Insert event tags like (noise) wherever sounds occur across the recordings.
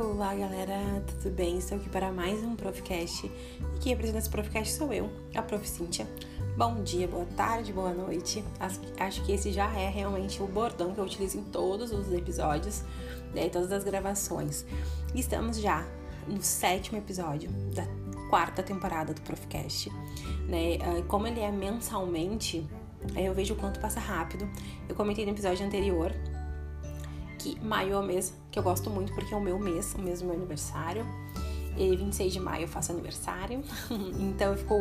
Olá galera, tudo bem? Estou aqui para mais um Profcast e quem apresenta esse Profcast sou eu, a Prof. Cíntia. Bom dia, boa tarde, boa noite. Acho que esse já é realmente o bordão que eu utilizo em todos os episódios, né, em todas as gravações. Estamos já no sétimo episódio da quarta temporada do Profcast. Né? Ah, como ele é mensalmente, eu vejo o quanto passa rápido. Eu comentei no episódio anterior que maio é o mês que eu gosto muito porque é o meu mês, o mês do meu aniversário. E 26 de maio eu faço aniversário, (laughs) então eu fico,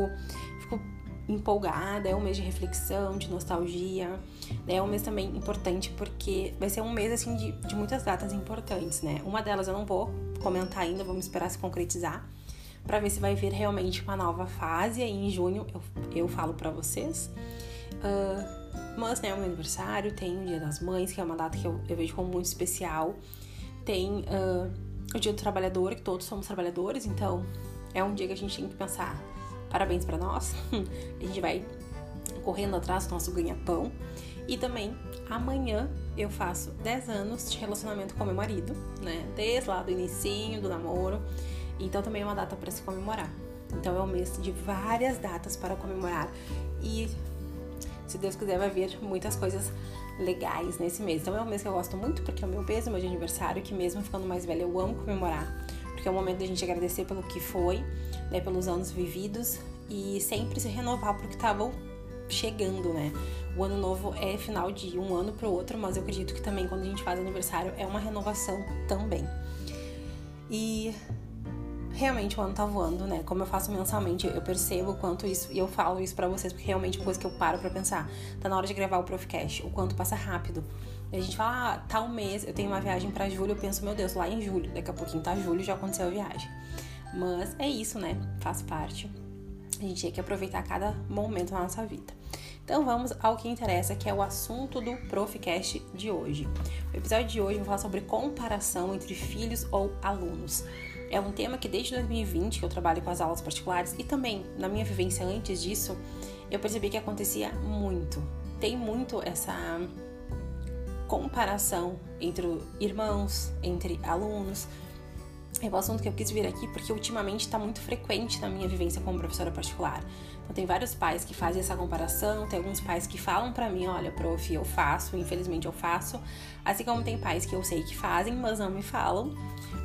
fico empolgada. É um mês de reflexão, de nostalgia. Né? É um mês também importante porque vai ser um mês assim de, de muitas datas importantes, né? Uma delas eu não vou comentar ainda, vamos esperar se concretizar para ver se vai vir realmente uma nova fase. Aí em junho eu, eu falo para vocês. Uh, mas, né, o meu aniversário, tem o Dia das Mães, que é uma data que eu, eu vejo como muito especial. Tem uh, o Dia do Trabalhador, que todos somos trabalhadores, então é um dia que a gente tem que pensar parabéns para nós. (laughs) a gente vai correndo atrás do nosso ganha-pão. E também, amanhã eu faço 10 anos de relacionamento com meu marido, né? Desde lá do início do namoro. Então também é uma data para se comemorar. Então é um mês de várias datas para comemorar. E se Deus quiser, vai vir muitas coisas legais nesse mês. Então é um mês que eu gosto muito, porque é o meu mês, é o meu de aniversário, que mesmo ficando mais velha, eu amo comemorar. Porque é o momento da gente agradecer pelo que foi, né, pelos anos vividos e sempre se renovar porque estavam chegando, né? O ano novo é final de um ano para o outro, mas eu acredito que também quando a gente faz aniversário é uma renovação também. E realmente o ano tá voando, né? Como eu faço mensalmente, eu percebo quanto isso, e eu falo isso para vocês, porque realmente é uma coisa que eu paro pra pensar. Tá na hora de gravar o Profcast, o quanto passa rápido. E a gente fala, ah, tal mês eu tenho uma viagem para julho, eu penso, meu Deus, lá em julho, daqui a pouquinho tá julho, já aconteceu a viagem. Mas é isso, né? Faz parte. A gente tem que aproveitar cada momento na nossa vida. Então vamos ao que interessa, que é o assunto do Profcast de hoje. O episódio de hoje eu vou falar sobre comparação entre filhos ou alunos. É um tema que desde 2020 que eu trabalho com as aulas particulares e também na minha vivência antes disso, eu percebi que acontecia muito. Tem muito essa comparação entre irmãos, entre alunos. É um assunto que eu quis vir aqui porque ultimamente está muito frequente na minha vivência como professora particular. Então tem vários pais que fazem essa comparação, tem alguns pais que falam para mim, olha, prof, eu faço, infelizmente eu faço, assim como tem pais que eu sei que fazem, mas não me falam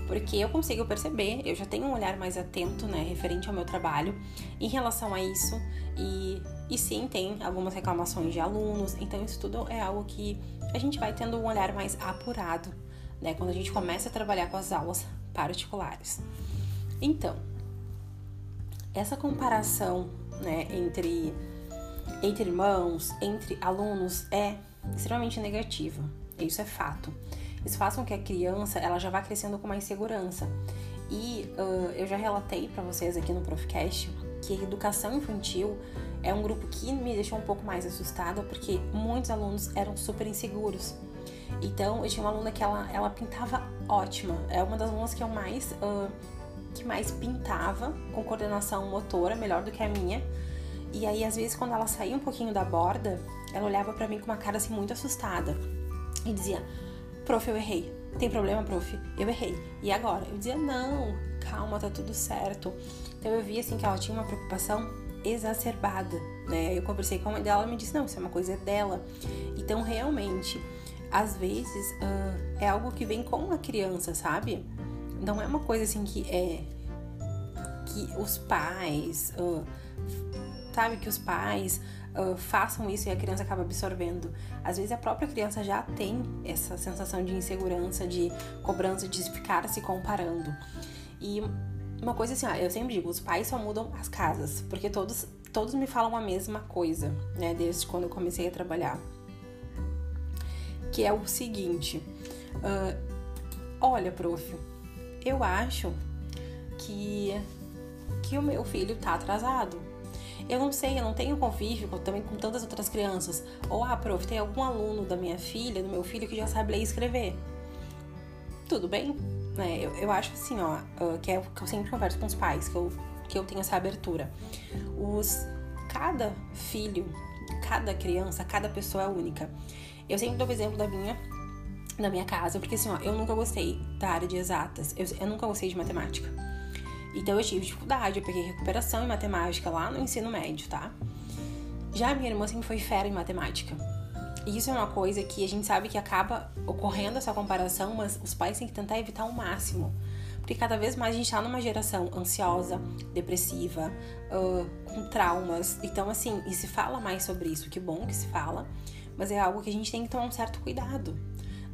porque eu consigo perceber, eu já tenho um olhar mais atento, né, referente ao meu trabalho em relação a isso. E, e sim, tem algumas reclamações de alunos, então isso tudo é algo que a gente vai tendo um olhar mais apurado, né, quando a gente começa a trabalhar com as aulas particulares. Então, essa comparação, né, entre, entre irmãos, entre alunos é extremamente negativa, isso é fato. Isso faz com que a criança ela já vá crescendo com mais segurança. E uh, eu já relatei para vocês aqui no Profcast que a educação infantil é um grupo que me deixou um pouco mais assustada porque muitos alunos eram super inseguros. Então, eu tinha uma aluna que ela, ela pintava ótima. É uma das alunas que eu mais uh, que mais pintava com coordenação motora, melhor do que a minha. E aí, às vezes, quando ela saía um pouquinho da borda, ela olhava para mim com uma cara assim muito assustada e dizia: Prof, eu errei. Tem problema, prof? Eu errei. E agora? Eu dizia, não, calma, tá tudo certo. Então eu vi assim que ela tinha uma preocupação exacerbada, né? Eu conversei com a mãe dela, ela me disse, não, isso é uma coisa dela. Então realmente, às vezes uh, é algo que vem com a criança, sabe? Não é uma coisa assim que é que os pais, uh, sabe, que os pais uh, façam isso e a criança acaba absorvendo. Às vezes a própria criança já tem essa sensação de insegurança, de cobrança, de ficar se comparando. E uma coisa assim, eu sempre digo, os pais só mudam as casas, porque todos, todos me falam a mesma coisa, né, desde quando eu comecei a trabalhar. Que é o seguinte, uh, olha, prof, eu acho que, que o meu filho tá atrasado. Eu não sei, eu não tenho convívio também com tantas outras crianças. Ou, ah, prof, tem algum aluno da minha filha, do meu filho, que já sabe ler e escrever. Tudo bem? É, eu, eu acho assim, ó, uh, que é que eu sempre converso com os pais, que eu, que eu tenho essa abertura. Os, cada filho, cada criança, cada pessoa é única. Eu sempre dou o exemplo da minha na minha casa, porque assim, ó, eu nunca gostei da área de exatas, eu, eu nunca gostei de matemática. Então eu tive dificuldade, eu peguei recuperação em matemática lá no ensino médio, tá? Já a minha irmã sempre foi fera em matemática. E isso é uma coisa que a gente sabe que acaba ocorrendo essa comparação, mas os pais têm que tentar evitar ao máximo. Porque cada vez mais a gente tá numa geração ansiosa, depressiva, uh, com traumas. Então, assim, e se fala mais sobre isso, que bom que se fala, mas é algo que a gente tem que tomar um certo cuidado.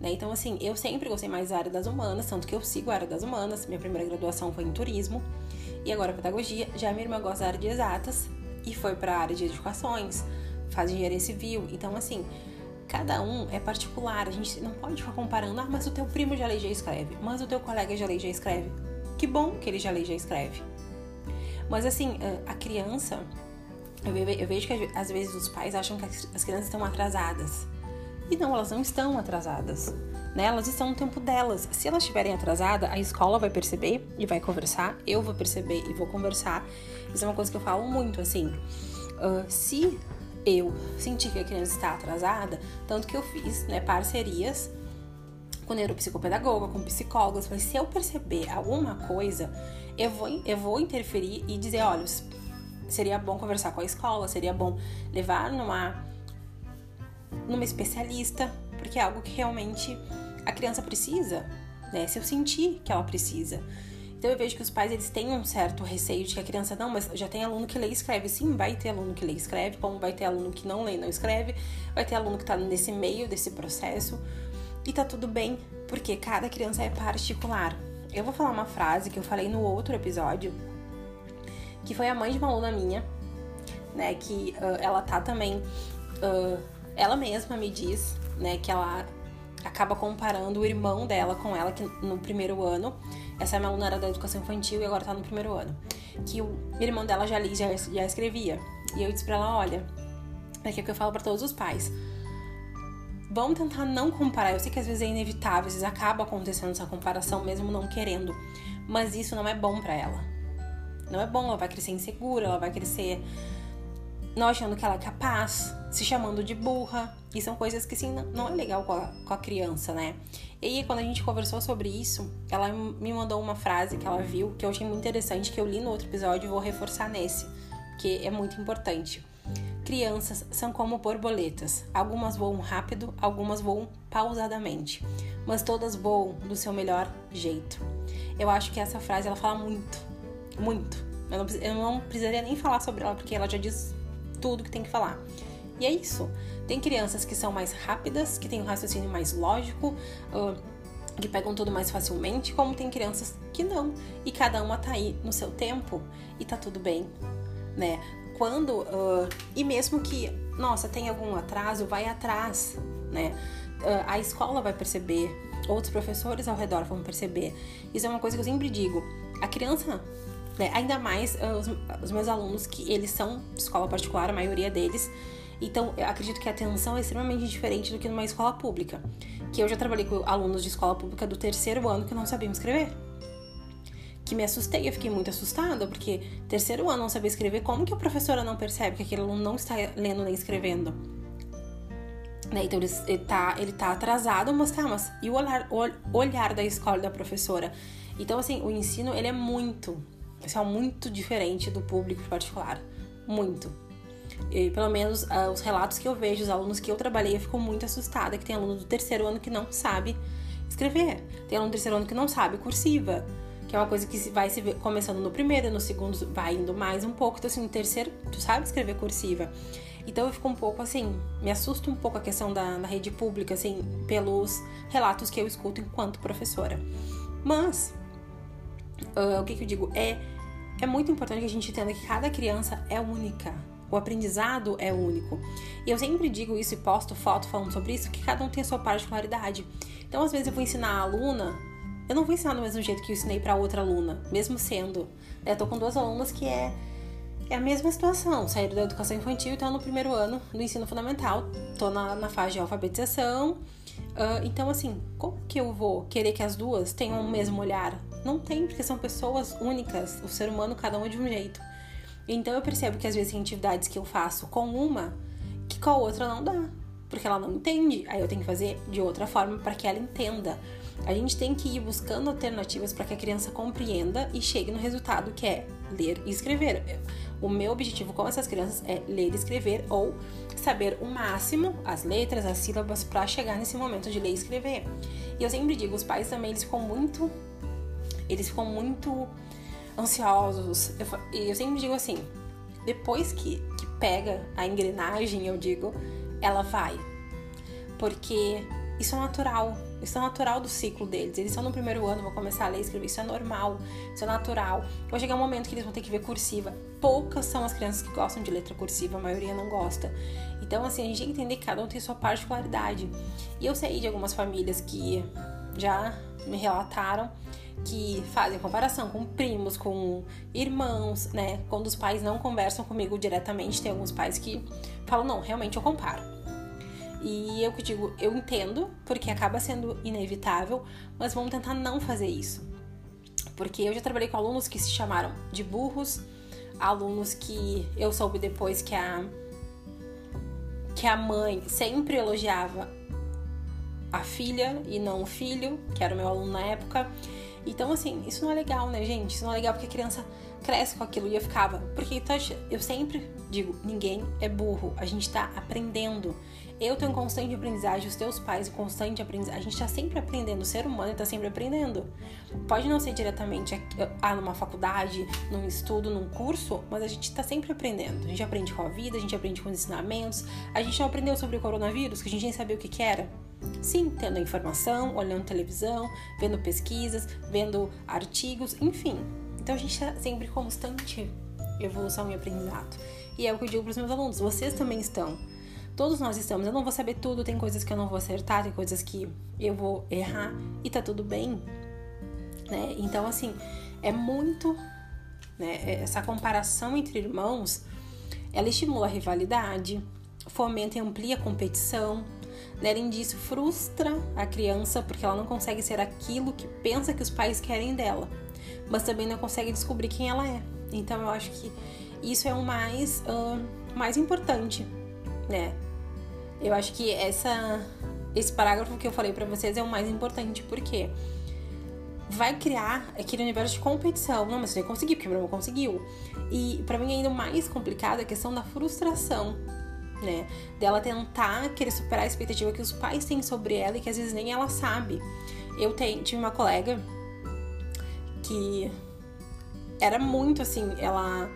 Né? Então, assim, eu sempre gostei mais da área das humanas, tanto que eu sigo a área das humanas. Minha primeira graduação foi em turismo e agora pedagogia. Já minha irmã gosta da área de exatas e foi para a área de educações, faz engenharia civil. Então, assim, cada um é particular. A gente não pode ficar comparando, ah, mas o teu primo já lê já escreve, mas o teu colega já lê já escreve. Que bom que ele já lê já escreve. Mas assim, a criança, eu vejo que às vezes os pais acham que as crianças estão atrasadas. E não, elas não estão atrasadas. Né? Elas estão no tempo delas. Se elas estiverem atrasadas, a escola vai perceber e vai conversar. Eu vou perceber e vou conversar. Isso é uma coisa que eu falo muito, assim. Uh, se eu senti que a criança está atrasada, tanto que eu fiz né, parcerias com neuropsicopedagoga, com psicólogos. Falei, se eu perceber alguma coisa, eu vou, eu vou interferir e dizer, olha, seria bom conversar com a escola, seria bom levar numa, numa especialista, porque é algo que realmente a criança precisa, né? Se eu sentir que ela precisa. Então eu vejo que os pais eles têm um certo receio de que a criança não, mas já tem aluno que lê e escreve. Sim, vai ter aluno que lê e escreve, como vai ter aluno que não lê e não escreve, vai ter aluno que tá nesse meio desse processo. E tá tudo bem, porque cada criança é particular. Eu vou falar uma frase que eu falei no outro episódio, que foi a mãe de uma aluna minha, né, que uh, ela tá também uh, ela mesma me diz, né, que ela acaba comparando o irmão dela com ela que no primeiro ano essa é minha aluna era da educação infantil e agora tá no primeiro ano. Que o irmão dela já lia, já, já escrevia. E eu disse pra ela: olha, é que é eu falo para todos os pais. Vamos tentar não comparar. Eu sei que às vezes é inevitável, às vezes acaba acontecendo essa comparação mesmo não querendo. Mas isso não é bom para ela. Não é bom, ela vai crescer insegura, ela vai crescer não achando que ela é capaz, se chamando de burra. E são coisas que, assim, não é legal com a, com a criança, né? E aí, quando a gente conversou sobre isso, ela me mandou uma frase que ela viu, que eu achei muito interessante, que eu li no outro episódio e vou reforçar nesse, que é muito importante. Crianças são como borboletas. Algumas voam rápido, algumas voam pausadamente, mas todas voam do seu melhor jeito. Eu acho que essa frase ela fala muito, muito. Eu não, eu não precisaria nem falar sobre ela porque ela já diz tudo que tem que falar. E é isso. Tem crianças que são mais rápidas, que têm um raciocínio mais lógico, que pegam tudo mais facilmente, como tem crianças que não. E cada uma tá aí no seu tempo e tá tudo bem, né? Quando. E mesmo que, nossa, tem algum atraso, vai atrás, né? A escola vai perceber, outros professores ao redor vão perceber. Isso é uma coisa que eu sempre digo. A criança né? Ainda mais uh, os, os, meus alunos, que eles são escola particular, a maioria deles. Então, eu acredito que a atenção é extremamente diferente do que numa escola pública. Que eu já trabalhei com alunos de escola pública do terceiro ano que não sabiam escrever. Que me assustei, eu fiquei muito assustada, porque terceiro ano não saber escrever, como que a professora não percebe que aquele aluno não está lendo nem escrevendo? Né? Então ele, ele, tá, ele tá atrasado, mas tá, mas e o olhar, o olhar da escola da professora? Então, assim, o ensino ele é muito, é muito diferente do público particular. Muito. E, pelo menos uh, os relatos que eu vejo, os alunos que eu trabalhei, eu fico muito assustada que tem aluno do terceiro ano que não sabe escrever. Tem aluno do terceiro ano que não sabe cursiva, que é uma coisa que vai se começando no primeiro, no segundo vai indo mais um pouco. Então, assim, no terceiro, tu sabe escrever cursiva. Então eu fico um pouco assim, me assusta um pouco a questão da, da rede pública, assim, pelos relatos que eu escuto enquanto professora. Mas uh, o que, que eu digo? É, é muito importante que a gente entenda que cada criança é única. O aprendizado é único. E eu sempre digo isso e posto foto falando sobre isso, que cada um tem a sua particularidade. Então, às vezes, eu vou ensinar a aluna, eu não vou ensinar do mesmo jeito que eu ensinei para outra aluna, mesmo sendo. Né? Eu tô com duas alunas que é, é a mesma situação. Saíram da educação infantil e estão no primeiro ano do ensino fundamental. Tô na, na fase de alfabetização. Uh, então, assim, como que eu vou querer que as duas tenham o mesmo olhar? Não tem, porque são pessoas únicas. O ser humano, cada um de um jeito. Então eu percebo que às vezes tem atividades que eu faço com uma que com a outra não dá. porque ela não entende. Aí eu tenho que fazer de outra forma para que ela entenda. A gente tem que ir buscando alternativas para que a criança compreenda e chegue no resultado que é ler e escrever. O meu objetivo com essas crianças é ler e escrever ou saber o máximo, as letras, as sílabas, para chegar nesse momento de ler e escrever. E eu sempre digo, os pais também, eles ficam muito. Eles ficam muito ansiosos. E eu, eu sempre digo assim: depois que, que pega a engrenagem, eu digo, ela vai. Porque isso é natural. Isso é natural do ciclo deles. Eles estão no primeiro ano, vão começar a ler e escrever. Isso é normal, isso é natural. Vai chegar um momento que eles vão ter que ver cursiva. Poucas são as crianças que gostam de letra cursiva, a maioria não gosta. Então, assim, a gente tem que entender que cada um tem sua particularidade. E eu sei de algumas famílias que já me relataram que fazem comparação com primos, com irmãos, né? Quando os pais não conversam comigo diretamente, tem alguns pais que falam: não, realmente eu comparo. E eu que digo, eu entendo, porque acaba sendo inevitável, mas vamos tentar não fazer isso. Porque eu já trabalhei com alunos que se chamaram de burros, alunos que eu soube depois que a que a mãe sempre elogiava a filha e não o filho, que era o meu aluno na época. Então, assim, isso não é legal, né, gente? Isso não é legal porque a criança cresce com aquilo e eu ficava. Porque eu sempre digo: ninguém é burro, a gente tá aprendendo. Eu tenho constante aprendizagem, os teus pais, constante aprendizagem. A gente tá sempre aprendendo, o ser humano tá sempre aprendendo. Pode não ser diretamente ah, numa faculdade, num estudo, num curso, mas a gente tá sempre aprendendo. A gente aprende com a vida, a gente aprende com os ensinamentos. A gente não aprendeu sobre o coronavírus, que a gente nem sabia o que, que era. Sim, tendo informação, olhando televisão, vendo pesquisas, vendo artigos, enfim. Então a gente está sempre em constante evolução e aprendizado. E é o que eu digo para os meus alunos: vocês também estão. Todos nós estamos. Eu não vou saber tudo, tem coisas que eu não vou acertar, tem coisas que eu vou errar e tá tudo bem. Né? Então, assim, é muito. Né? Essa comparação entre irmãos ela estimula a rivalidade, fomenta e amplia a competição? Além disso, frustra a criança porque ela não consegue ser aquilo que pensa que os pais querem dela, mas também não consegue descobrir quem ela é. Então eu acho que isso é o mais, uh, mais importante, né? Eu acho que essa, esse parágrafo que eu falei para vocês é o mais importante, porque vai criar aquele universo de competição. Não, mas você vai conseguir, porque o irmão conseguiu. E para mim ainda mais complicado é a questão da frustração né? Dela tentar querer superar a expectativa que os pais têm sobre ela e que às vezes nem ela sabe. Eu tenho, tive uma colega que era muito assim, ela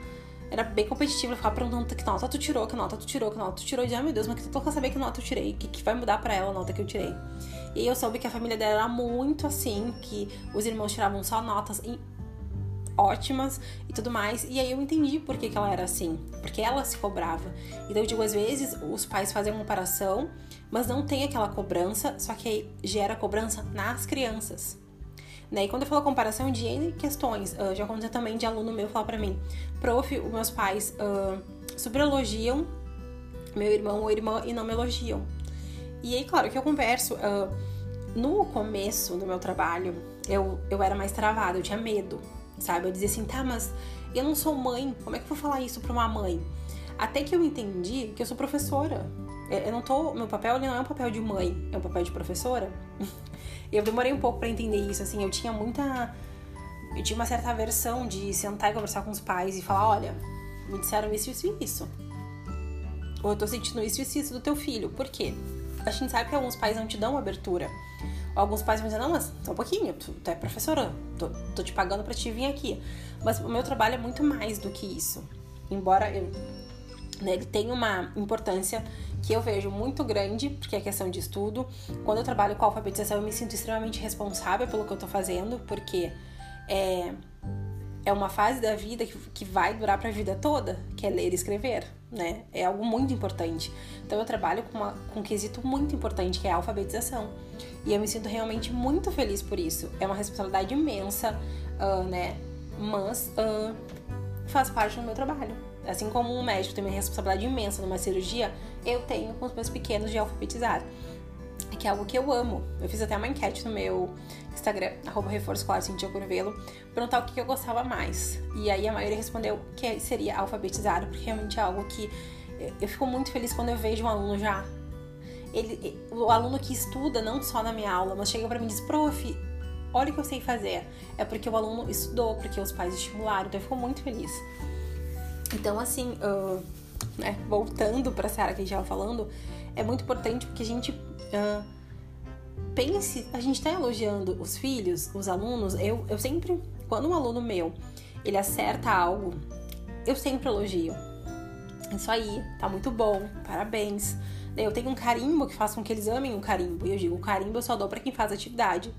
era bem competitiva, ficava perguntando que nota tu tirou, que nota tu tirou, que nota tu tirou. E dizia, ah, meu Deus, mas que tu quer saber que nota eu tirei, que, que vai mudar para ela a nota que eu tirei. E eu soube que a família dela era muito assim, que os irmãos tiravam só notas ótimas e tudo mais. E aí eu entendi por que, que ela era assim, porque ela se cobrava. Então eu digo, às vezes os pais fazem uma comparação, mas não tem aquela cobrança, só que aí gera cobrança nas crianças. Né? E quando eu falo comparação de N questões, uh, já aconteceu também de aluno meu falar para mim, prof, os meus pais uh, super elogiam meu irmão ou irmã e não me elogiam. E aí, claro que eu converso. Uh, no começo do meu trabalho, eu, eu era mais travada, eu tinha medo sabe? Eu dizia assim, tá, mas eu não sou mãe, como é que eu vou falar isso pra uma mãe? Até que eu entendi que eu sou professora. Eu não tô. Meu papel não é um papel de mãe, é um papel de professora. (laughs) eu demorei um pouco para entender isso, assim, eu tinha muita. Eu tinha uma certa aversão de sentar e conversar com os pais e falar: olha, me disseram isso, isso e isso. Ou eu tô sentindo isso, isso e isso do teu filho. Por quê? A gente sabe que alguns pais não te dão abertura. Alguns pais vão dizer, não, mas só um pouquinho, tu, tu é professora, tô, tô, te pagando pra te vir aqui. Mas o meu trabalho é muito mais do que isso. Embora eu, né, ele tenha uma importância que eu vejo muito grande, porque é questão de estudo. Quando eu trabalho com alfabetização, eu me sinto extremamente responsável pelo que eu tô fazendo, porque é, é uma fase da vida que, que vai durar para a vida toda, que é ler e escrever, né? É algo muito importante. Então eu trabalho com, uma, com um quesito muito importante, que é a alfabetização. E eu me sinto realmente muito feliz por isso. É uma responsabilidade imensa, uh, né? Mas uh, faz parte do meu trabalho. Assim como um médico tem uma responsabilidade imensa numa cirurgia, eu tenho com os meus pequenos de alfabetizar que é algo que eu amo. Eu fiz até uma enquete no meu Instagram, arroba reforço claro, Cintia Curvelo, perguntar o que eu gostava mais. E aí a maioria respondeu que seria alfabetizado, porque realmente é algo que eu fico muito feliz quando eu vejo um aluno já ele, o aluno que estuda não só na minha aula, mas chega para mim e diz, prof, olha o que eu sei fazer. É porque o aluno estudou, porque os pais estimularam, então eu fico muito feliz. Então, assim, uh, né, voltando para a Sara que a gente estava falando, é muito importante porque a gente uh, pense, a gente está elogiando os filhos, os alunos. Eu, eu sempre, quando um aluno meu ele acerta algo, eu sempre elogio. Isso aí, tá muito bom, parabéns. Eu tenho um carimbo que faz com que eles amem o carimbo. E eu digo, o carimbo eu só dou para quem faz atividade.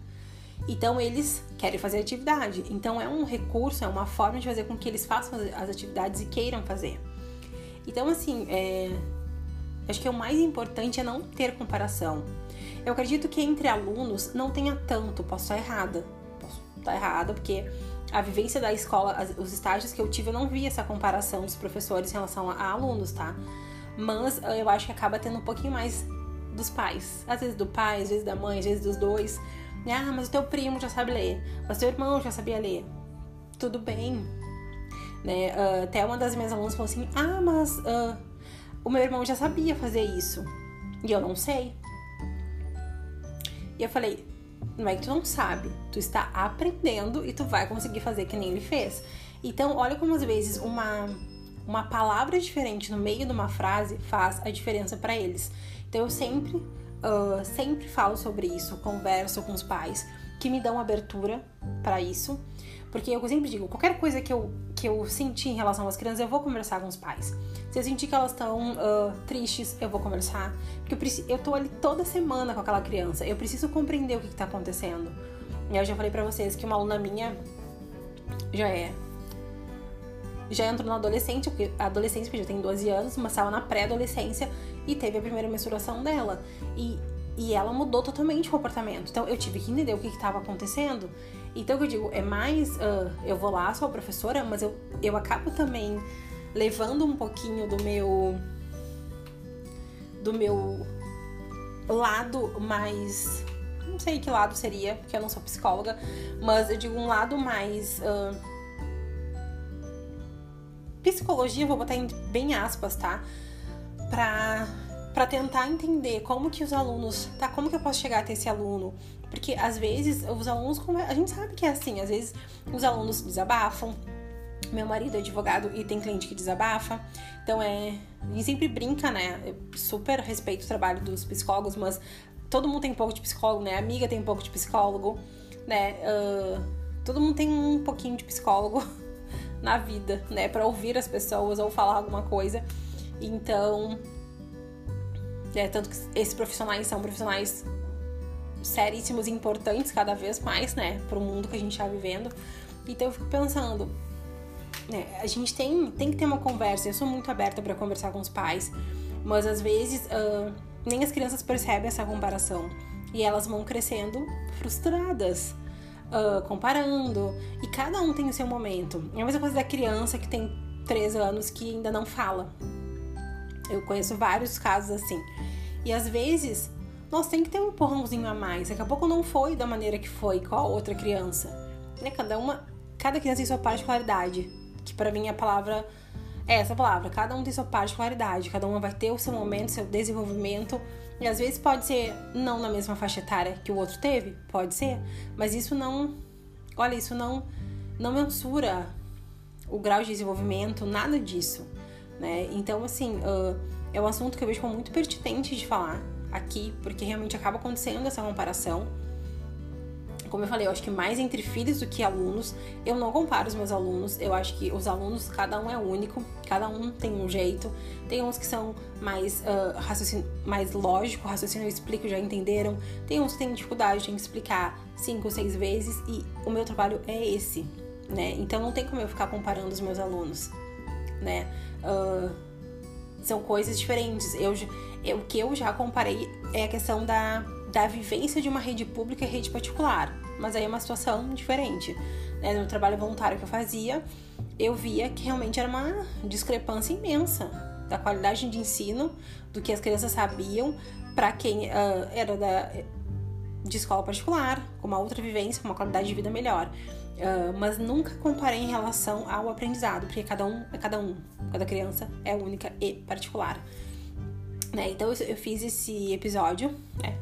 Então eles querem fazer atividade. Então é um recurso, é uma forma de fazer com que eles façam as atividades e queiram fazer. Então, assim, é... acho que o mais importante é não ter comparação. Eu acredito que entre alunos não tenha tanto, posso estar errada. Posso estar errada, porque a vivência da escola, os estágios que eu tive, eu não vi essa comparação dos professores em relação a, alunos, tá? Mas eh, eu acho que acaba tendo um pouquinho mais dos pais. Às vezes do pai, às vezes da mãe, às vezes dos dois. Ah, mas o teu primo já sabe ler, mas teu irmão já sabia ler. Tudo bem. Né? Uh, até uma das minhas alunas falou assim: Ah, mas uh, o meu irmão já sabia fazer isso. E eu não sei. E eu falei: Não é que tu não sabe, tu está aprendendo e tu vai conseguir fazer que nem ele fez. Então, olha como às vezes uma, uma palavra diferente no meio de uma frase faz a diferença para eles. Então, eu sempre uh, sempre falo sobre isso, converso com os pais que me dão abertura para isso. Porque eu sempre digo, qualquer coisa que eu, que eu senti em relação às crianças, eu vou conversar com os pais. Se eu sentir que elas estão uh, tristes, eu vou conversar. Porque eu, preciso, eu tô ali toda semana com aquela criança. Eu preciso compreender o que, está acontecendo. Eu já falei para vocês que uma aluna minha já é. Já entrou na adolescente, adolescência, porque já tem 12 anos, mas estava na pré-adolescência e teve a primeira menstruação dela. E, e ela mudou totalmente o comportamento. Então eu tive que entender o que estava acontecendo. Então o que eu digo, é mais. Uh, eu vou lá, sou a professora, mas eu, eu acabo também levando um pouquinho do meu. do meu lado mais. Não sei que lado seria, porque eu não sou psicóloga, mas eu digo um lado mais. Uh, psicologia, vou botar em bem aspas, tá? para para tentar entender como que os alunos, tá, como que eu posso chegar até esse aluno? Porque às vezes os alunos, a gente sabe que é assim, às vezes os alunos desabafam. Meu marido é advogado e tem cliente que desabafa. Então é, gente sempre brinca, né? Eu super respeito o trabalho dos psicólogos, mas todo mundo tem um pouco de psicólogo, né? A amiga tem um pouco de psicólogo, né? Uh, todo mundo tem um pouquinho de psicólogo (laughs) na vida, né? Para ouvir as pessoas ou falar alguma coisa. Então, é, tanto que esses profissionais são profissionais seríssimos e importantes cada vez mais, né, para o mundo que a gente está vivendo. Então eu fico pensando, né, a gente tem, tem que ter uma conversa. Eu sou muito aberta para conversar com os pais, mas às vezes uh, nem as crianças percebem essa comparação e elas vão crescendo frustradas. Uh, comparando, e cada um tem o seu momento. É a mesma coisa da criança que tem 3 anos que ainda não fala, eu conheço vários casos assim. E às vezes nós tem que ter um empurrãozinho a mais. Daqui a pouco não foi da maneira que foi com a outra criança. Né? Cada uma, cada criança tem sua particularidade, que para mim a palavra é essa palavra. Cada um tem sua particularidade, cada uma vai ter o seu momento, seu desenvolvimento. E às vezes pode ser não na mesma faixa etária que o outro teve, pode ser, mas isso não, olha, isso não não mensura o grau de desenvolvimento, nada disso né? Então, assim, uh, é um assunto que eu vejo como muito pertinente de falar aqui, porque realmente acaba acontecendo essa comparação. Como eu falei, eu acho que mais entre filhos do que alunos. Eu não comparo os meus alunos. Eu acho que os alunos, cada um é único, cada um tem um jeito. Tem uns que são mais, uh, raciocínio, mais lógico, raciocínio eu explico, já entenderam. Tem uns que têm dificuldade em explicar cinco, seis vezes. E o meu trabalho é esse, né? Então não tem como eu ficar comparando os meus alunos, né? Uh, são coisas diferentes. Eu, eu, o que eu já comparei é a questão da, da vivência de uma rede pública e rede particular. Mas aí é uma situação diferente. Né? No trabalho voluntário que eu fazia, eu via que realmente era uma discrepância imensa da qualidade de ensino, do que as crianças sabiam, para quem uh, era da, de escola particular, com uma outra vivência, com uma qualidade de vida melhor. Uh, mas nunca comparei em relação ao aprendizado, porque cada um é cada um, cada criança é única e particular. Né? Então eu fiz esse episódio, né?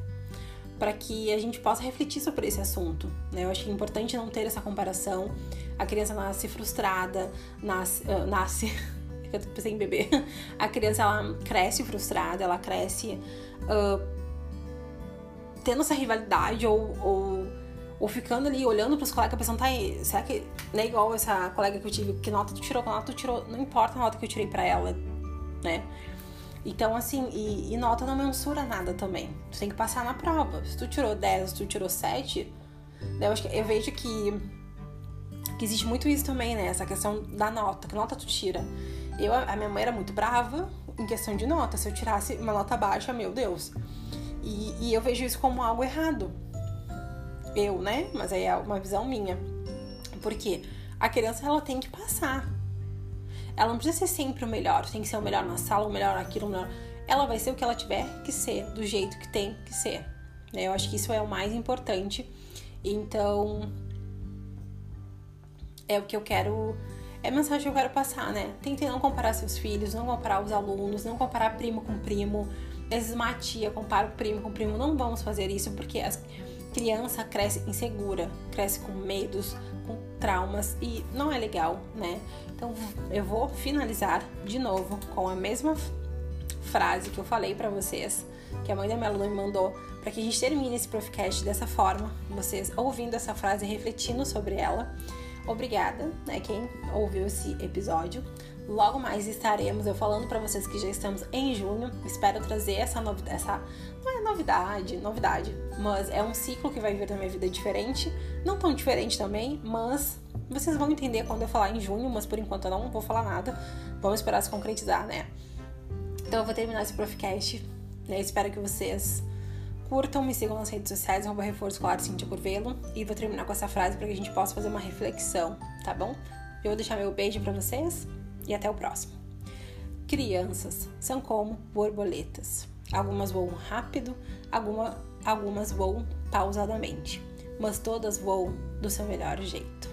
Para que a gente possa refletir sobre esse assunto. Né? Eu acho que é importante não ter essa comparação. A criança nasce frustrada, nasce. Uh, nasce (laughs) eu pensei em bebê. A criança ela cresce frustrada, ela cresce uh, tendo essa rivalidade ou, ou, ou ficando ali olhando para os colegas pensando, tá será que não é igual essa colega que eu tive, que nota tu tirou, que nota tu tirou, não importa a nota que eu tirei para ela, né? Então, assim, e, e, nota não mensura nada também. Tu tem que passar na prova. Se tu tirou 10, se tu tirou 7, né, eu, acho que, eu vejo que, que existe muito isso também, né? Essa questão da nota, que nota tu tira. Eu, a minha mãe era muito brava em questão de nota. Se eu tirasse uma nota baixa, meu Deus. E, e eu vejo isso como algo errado. Eu, né? Mas aí é uma visão minha. Porque a criança, ela tem que passar ela não precisa ser sempre o melhor, tem que ser o melhor na sala, o melhor naquilo, o melhor. Ela vai ser o que ela tiver que ser, do jeito que tem que ser. Né? Eu acho que isso é o mais importante. Então, é o que eu quero. É a mensagem que eu quero passar, né? Tente não comparar seus filhos, não comparar os alunos, não comparar primo com primo. Às vezes uma tia compara o primo com primo. Não vamos fazer isso porque a criança cresce insegura, cresce com medos, com traumas e não é legal, né? Então eu vou finalizar de novo com a mesma frase que eu falei para vocês, que a mãe da minha me mandou, para que a gente termine esse podcast dessa forma, vocês ouvindo essa frase e refletindo sobre ela. Obrigada, né, quem ouviu esse episódio. Logo mais estaremos eu falando para vocês que já estamos em junho. Espero trazer essa novidade, essa não é novidade, novidade, mas é um ciclo que vai vir na minha vida diferente, não tão diferente também, mas vocês vão entender quando eu falar em junho, mas por enquanto eu não vou falar nada. Vamos esperar se concretizar, né? Então eu vou terminar esse Profcast. Né? Espero que vocês curtam, me sigam nas redes sociais, arroba reforço escolar Cintia Curvelo. E vou terminar com essa frase para que a gente possa fazer uma reflexão, tá bom? Eu vou deixar meu beijo para vocês e até o próximo. Crianças são como borboletas. Algumas voam rápido, alguma, algumas voam pausadamente, mas todas voam do seu melhor jeito.